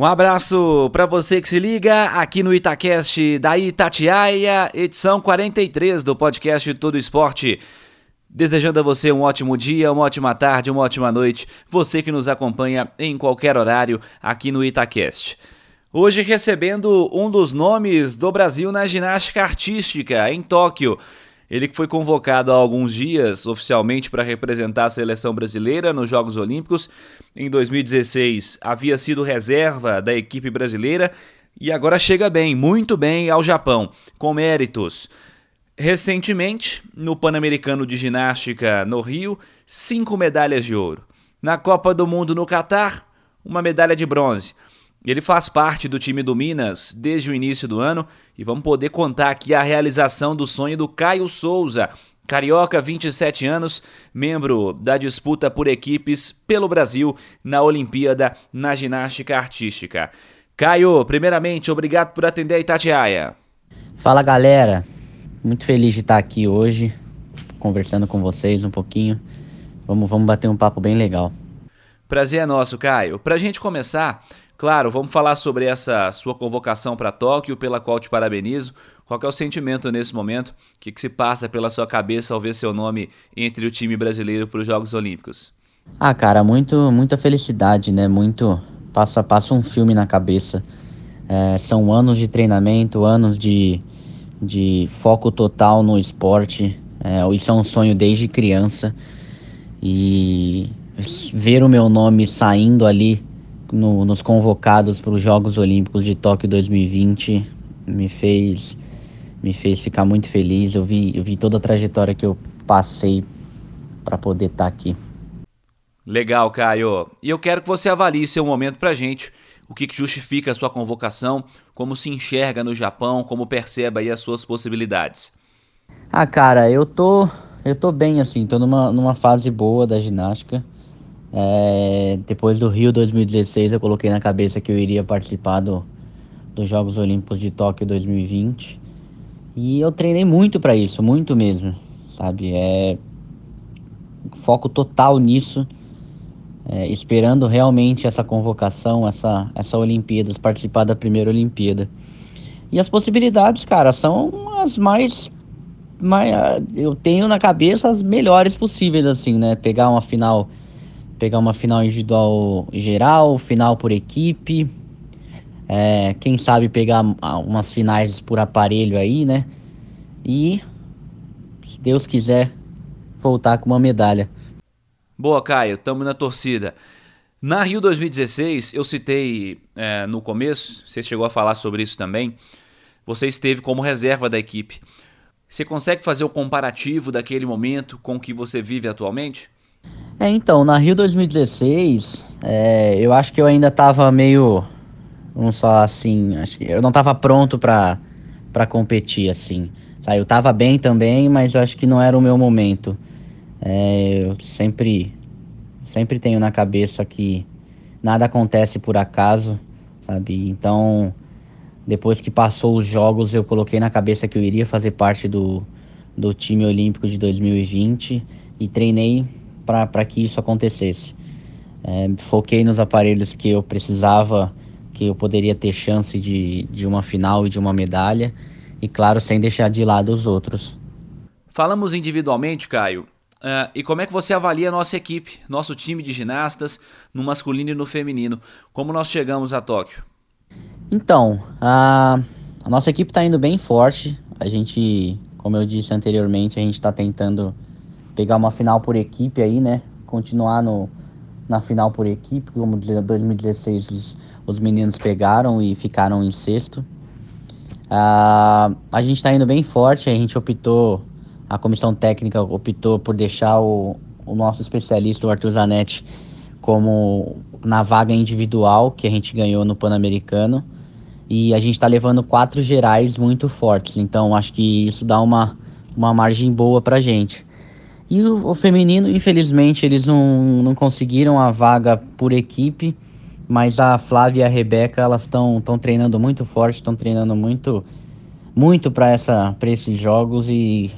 Um abraço para você que se liga aqui no Itacast da Itatiaia, edição 43 do podcast Todo Esporte. Desejando a você um ótimo dia, uma ótima tarde, uma ótima noite, você que nos acompanha em qualquer horário aqui no Itacast. Hoje recebendo um dos nomes do Brasil na ginástica artística em Tóquio. Ele que foi convocado há alguns dias oficialmente para representar a seleção brasileira nos Jogos Olímpicos. Em 2016 havia sido reserva da equipe brasileira e agora chega bem, muito bem ao Japão, com méritos. Recentemente, no Pan-Americano de Ginástica no Rio, cinco medalhas de ouro. Na Copa do Mundo no Catar, uma medalha de bronze. Ele faz parte do time do Minas desde o início do ano e vamos poder contar aqui a realização do sonho do Caio Souza, carioca, 27 anos, membro da disputa por equipes pelo Brasil na Olimpíada na ginástica artística. Caio, primeiramente, obrigado por atender a Itatiaia. Fala galera, muito feliz de estar aqui hoje, conversando com vocês um pouquinho. Vamos, vamos bater um papo bem legal. Prazer é nosso, Caio. Pra gente começar, Claro, vamos falar sobre essa sua convocação para Tóquio, pela qual te parabenizo. Qual é o sentimento nesse momento? O que, que se passa pela sua cabeça ao ver seu nome entre o time brasileiro para os Jogos Olímpicos? Ah, cara, muito, muita felicidade, né? Muito passa passa um filme na cabeça. É, são anos de treinamento, anos de, de foco total no esporte. É, isso é um sonho desde criança. E ver o meu nome saindo ali no, nos convocados para os Jogos Olímpicos de Tóquio 2020 me fez me fez ficar muito feliz. Eu vi, eu vi toda a trajetória que eu passei para poder estar tá aqui. Legal, Caio. E eu quero que você avalie seu momento para gente. O que, que justifica a sua convocação, como se enxerga no Japão, como percebe aí as suas possibilidades. Ah, cara, eu tô eu tô bem assim, tô numa, numa fase boa da ginástica. É, depois do Rio 2016, eu coloquei na cabeça que eu iria participar do, dos Jogos Olímpicos de Tóquio 2020. E eu treinei muito para isso, muito mesmo, sabe? É foco total nisso, é, esperando realmente essa convocação, essa, essa Olimpíadas, participar da primeira Olimpíada. E as possibilidades, cara, são as mais, mais. Eu tenho na cabeça as melhores possíveis, assim, né? Pegar uma final pegar uma final individual geral, final por equipe. É, quem sabe pegar umas finais por aparelho aí, né? E, se Deus quiser, voltar com uma medalha. Boa, Caio, tamo na torcida. Na Rio 2016, eu citei é, no começo, você chegou a falar sobre isso também. Você esteve como reserva da equipe. Você consegue fazer o comparativo daquele momento com o que você vive atualmente? É, então, na Rio 2016, é, eu acho que eu ainda tava meio. Vamos falar assim, acho que eu não tava pronto pra competir, assim. Eu tava bem também, mas eu acho que não era o meu momento. É, eu sempre, sempre tenho na cabeça que nada acontece por acaso, sabe? Então, depois que passou os jogos, eu coloquei na cabeça que eu iria fazer parte do, do time olímpico de 2020 e treinei para que isso acontecesse. É, foquei nos aparelhos que eu precisava, que eu poderia ter chance de, de uma final e de uma medalha, e claro, sem deixar de lado os outros. Falamos individualmente, Caio. Uh, e como é que você avalia a nossa equipe, nosso time de ginastas, no masculino e no feminino? Como nós chegamos a Tóquio? Então, a, a nossa equipe está indo bem forte. A gente, como eu disse anteriormente, a gente está tentando pegar uma final por equipe aí, né? Continuar no, na final por equipe, como 2016 os, os meninos pegaram e ficaram em sexto. Uh, a gente está indo bem forte, a gente optou, a comissão técnica optou por deixar o, o nosso especialista, o Arthur Zanetti, como na vaga individual que a gente ganhou no Pan-Americano. E a gente está levando quatro gerais muito fortes, então acho que isso dá uma uma margem boa pra gente. E o, o, feminino, infelizmente, eles não, não conseguiram a vaga por equipe, mas a Flávia e a Rebeca, elas estão treinando muito forte, estão treinando muito muito para essa para esses jogos e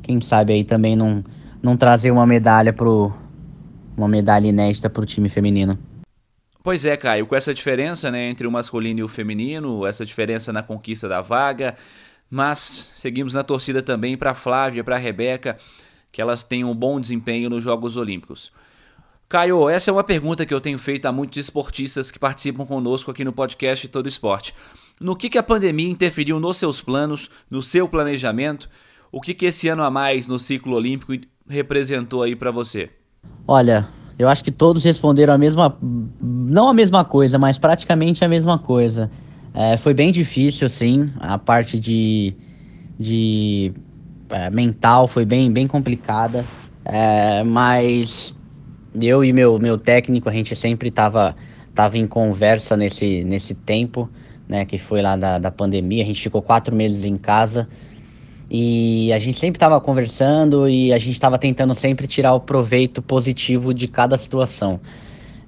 quem sabe aí também não não trazer uma medalha pro uma medalha inédita pro time feminino. Pois é, Caio, com essa diferença né, entre o masculino e o feminino, essa diferença na conquista da vaga, mas seguimos na torcida também para Flávia, para Rebeca, que elas tenham um bom desempenho nos Jogos Olímpicos. Caio, essa é uma pergunta que eu tenho feito a muitos esportistas que participam conosco aqui no podcast Todo Esporte. No que, que a pandemia interferiu nos seus planos, no seu planejamento? O que, que esse ano a mais no ciclo olímpico representou aí para você? Olha, eu acho que todos responderam a mesma, não a mesma coisa, mas praticamente a mesma coisa. É, foi bem difícil, sim, a parte de, de é, mental foi bem, bem complicada, é, mas eu e meu, meu técnico, a gente sempre estava tava em conversa nesse, nesse tempo, né, que foi lá da, da pandemia, a gente ficou quatro meses em casa, e a gente sempre estava conversando e a gente estava tentando sempre tirar o proveito positivo de cada situação.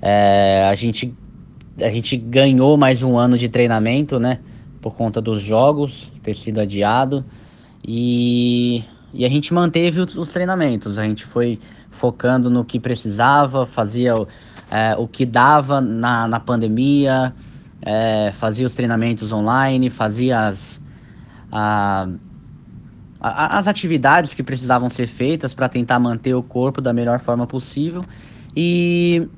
É, a, gente, a gente ganhou mais um ano de treinamento, né? Por conta dos jogos ter sido adiado. E, e a gente manteve os, os treinamentos. A gente foi focando no que precisava, fazia é, o que dava na, na pandemia, é, fazia os treinamentos online, fazia as. A, as atividades que precisavam ser feitas para tentar manter o corpo da melhor forma possível. E,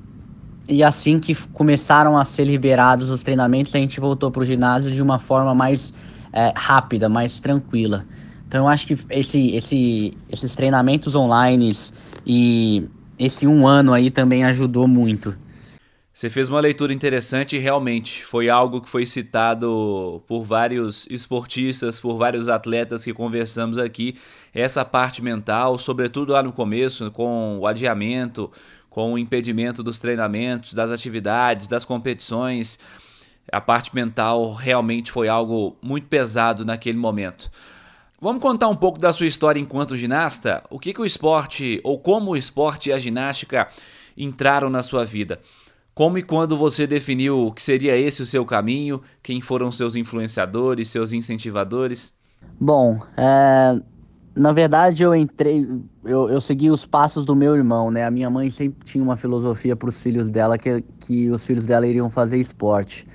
e assim que começaram a ser liberados os treinamentos, a gente voltou para o ginásio de uma forma mais é, rápida, mais tranquila. Então eu acho que esse, esse, esses treinamentos online e esse um ano aí também ajudou muito. Você fez uma leitura interessante e realmente foi algo que foi citado por vários esportistas, por vários atletas que conversamos aqui. Essa parte mental, sobretudo lá no começo, com o adiamento, com o impedimento dos treinamentos, das atividades, das competições. A parte mental realmente foi algo muito pesado naquele momento. Vamos contar um pouco da sua história enquanto ginasta? O que, que o esporte, ou como o esporte e a ginástica entraram na sua vida? Como e quando você definiu que seria esse o seu caminho? Quem foram seus influenciadores, seus incentivadores? Bom, é, na verdade eu entrei, eu, eu segui os passos do meu irmão, né? A minha mãe sempre tinha uma filosofia para os filhos dela que, que os filhos dela iriam fazer esporte.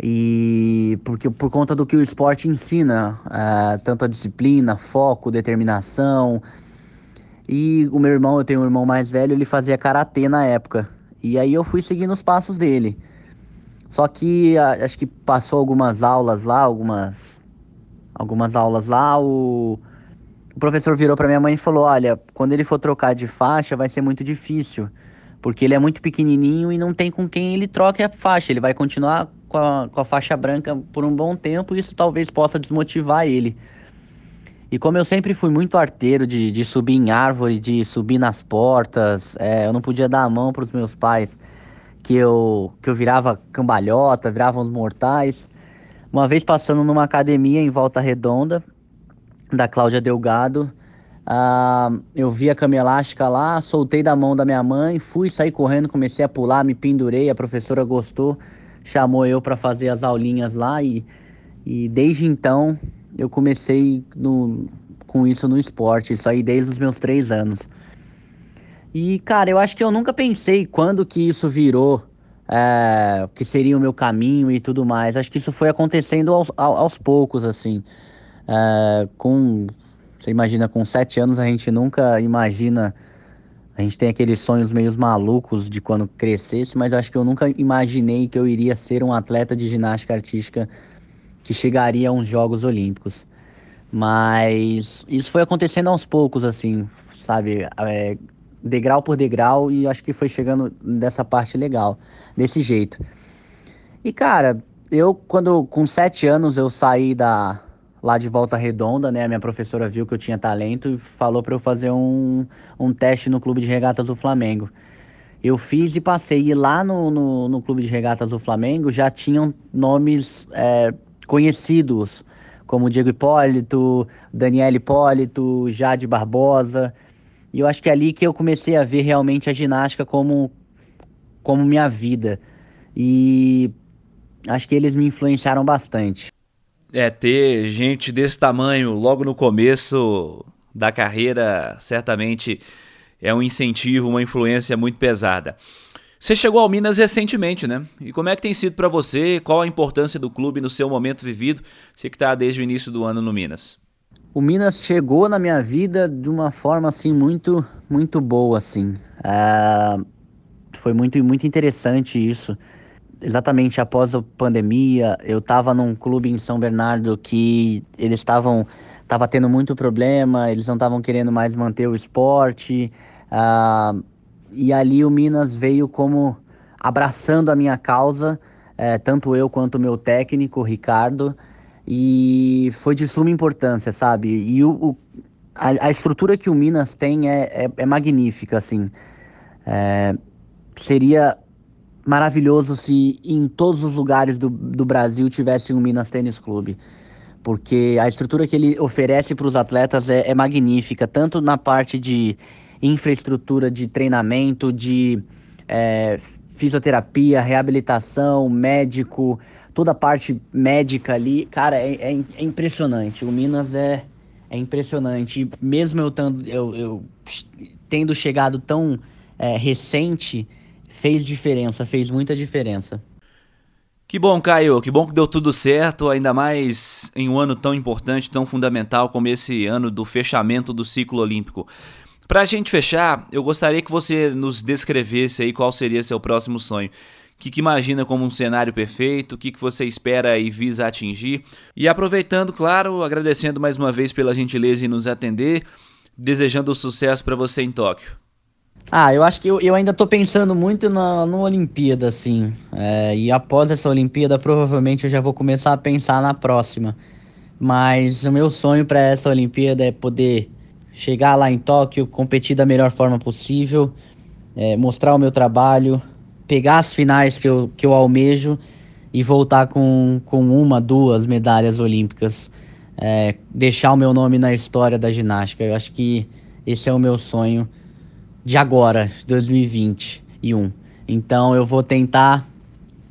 E porque por conta do que o esporte ensina, é, tanto a disciplina, foco, determinação. E o meu irmão, eu tenho um irmão mais velho, ele fazia karatê na época. E aí eu fui seguindo os passos dele. Só que acho que passou algumas aulas lá, algumas algumas aulas lá, o, o professor virou para minha mãe e falou: "Olha, quando ele for trocar de faixa vai ser muito difícil, porque ele é muito pequenininho e não tem com quem ele troque a faixa. Ele vai continuar com a, com a faixa branca por um bom tempo isso talvez possa desmotivar ele." E como eu sempre fui muito arteiro de, de subir em árvore, de subir nas portas, é, eu não podia dar a mão para os meus pais, que eu, que eu virava cambalhota, virava uns mortais. Uma vez passando numa academia em Volta Redonda, da Cláudia Delgado, uh, eu vi a cama elástica lá, soltei da mão da minha mãe, fui sair correndo, comecei a pular, me pendurei, a professora gostou, chamou eu para fazer as aulinhas lá e, e desde então eu comecei no, com isso no esporte, isso aí desde os meus três anos. E, cara, eu acho que eu nunca pensei quando que isso virou, é, que seria o meu caminho e tudo mais. Acho que isso foi acontecendo aos, aos poucos, assim. É, com, você imagina, com sete anos a gente nunca imagina... A gente tem aqueles sonhos meio malucos de quando crescesse, mas acho que eu nunca imaginei que eu iria ser um atleta de ginástica artística que chegaria a uns Jogos Olímpicos. Mas isso foi acontecendo aos poucos, assim, sabe? É, degrau por degrau, e acho que foi chegando dessa parte legal, desse jeito. E, cara, eu, quando com sete anos, eu saí da lá de Volta Redonda, né? A minha professora viu que eu tinha talento e falou para eu fazer um, um teste no Clube de Regatas do Flamengo. Eu fiz e passei. E lá no, no, no Clube de Regatas do Flamengo já tinham nomes é, conhecidos como Diego Hipólito, Daniel Hipólito, Jade Barbosa. E eu acho que é ali que eu comecei a ver realmente a ginástica como, como minha vida. E acho que eles me influenciaram bastante. É, ter gente desse tamanho logo no começo da carreira certamente é um incentivo, uma influência muito pesada. Você chegou ao Minas recentemente, né? E como é que tem sido para você? Qual a importância do clube no seu momento vivido? Você que está desde o início do ano no Minas. O Minas chegou na minha vida de uma forma assim muito, muito boa, assim. Uh, foi muito, muito interessante isso. Exatamente após a pandemia, eu estava num clube em São Bernardo que eles estavam tava tendo muito problema, eles não estavam querendo mais manter o esporte. Uh, e ali o Minas veio como abraçando a minha causa, é, tanto eu quanto o meu técnico, Ricardo, e foi de suma importância, sabe? E o, o a, a, estrutura que o Minas tem é, é, é magnífica, assim. É, seria maravilhoso se em todos os lugares do, do Brasil tivesse um Minas Tênis Clube. Porque a estrutura que ele oferece para os atletas é, é magnífica, tanto na parte de infraestrutura de treinamento, de é, fisioterapia, reabilitação, médico, toda a parte médica ali, cara, é, é, é impressionante. O Minas é, é impressionante. mesmo eu, tando, eu, eu tendo chegado tão é, recente, fez diferença, fez muita diferença. Que bom, Caio, que bom que deu tudo certo, ainda mais em um ano tão importante, tão fundamental como esse ano do fechamento do ciclo olímpico. Para a gente fechar, eu gostaria que você nos descrevesse aí qual seria seu próximo sonho. O que, que imagina como um cenário perfeito, o que, que você espera e visa atingir. E aproveitando, claro, agradecendo mais uma vez pela gentileza em nos atender, desejando sucesso para você em Tóquio. Ah, eu acho que eu, eu ainda estou pensando muito na, na Olimpíada, assim. É, e após essa Olimpíada, provavelmente eu já vou começar a pensar na próxima. Mas o meu sonho para essa Olimpíada é poder chegar lá em Tóquio, competir da melhor forma possível, é, mostrar o meu trabalho, pegar as finais que eu, que eu almejo e voltar com, com uma, duas medalhas olímpicas. É, deixar o meu nome na história da ginástica. Eu acho que esse é o meu sonho de agora, 2021. Então eu vou tentar,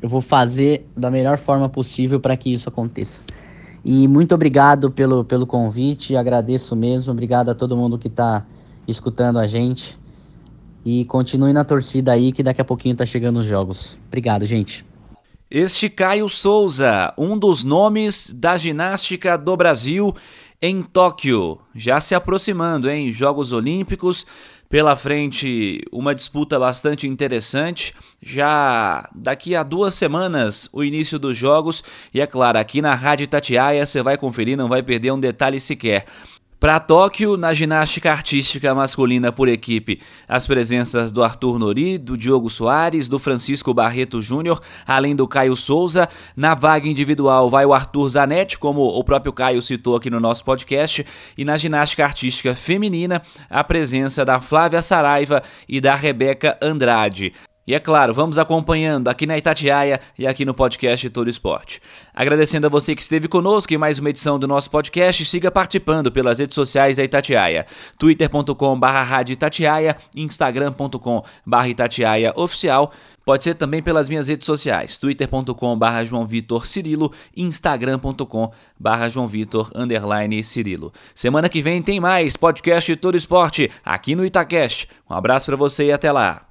eu vou fazer da melhor forma possível para que isso aconteça. E muito obrigado pelo, pelo convite, agradeço mesmo. Obrigado a todo mundo que está escutando a gente. E continue na torcida aí, que daqui a pouquinho tá chegando os jogos. Obrigado, gente. Este Caio Souza, um dos nomes da ginástica do Brasil em Tóquio, já se aproximando, em Jogos Olímpicos. Pela frente, uma disputa bastante interessante. Já daqui a duas semanas, o início dos jogos. E é claro, aqui na Rádio Tatiaia você vai conferir, não vai perder um detalhe sequer. Para Tóquio, na ginástica artística masculina por equipe, as presenças do Arthur Nori, do Diogo Soares, do Francisco Barreto Júnior, além do Caio Souza. Na vaga individual vai o Arthur Zanetti, como o próprio Caio citou aqui no nosso podcast. E na ginástica artística feminina, a presença da Flávia Saraiva e da Rebeca Andrade. E é claro, vamos acompanhando aqui na Itatiaia e aqui no podcast Todo Esporte. Agradecendo a você que esteve conosco em mais uma edição do nosso podcast, siga participando pelas redes sociais da Itatiaia, twitter.com.br Itatiaia, instagram.com.br Itatiaia Oficial, Pode ser também pelas minhas redes sociais, twitter.com.br João Vitor Cirilo, instagram.com.br João Vitor Cirilo. Semana que vem tem mais podcast Todo Esporte aqui no Itacast. Um abraço para você e até lá.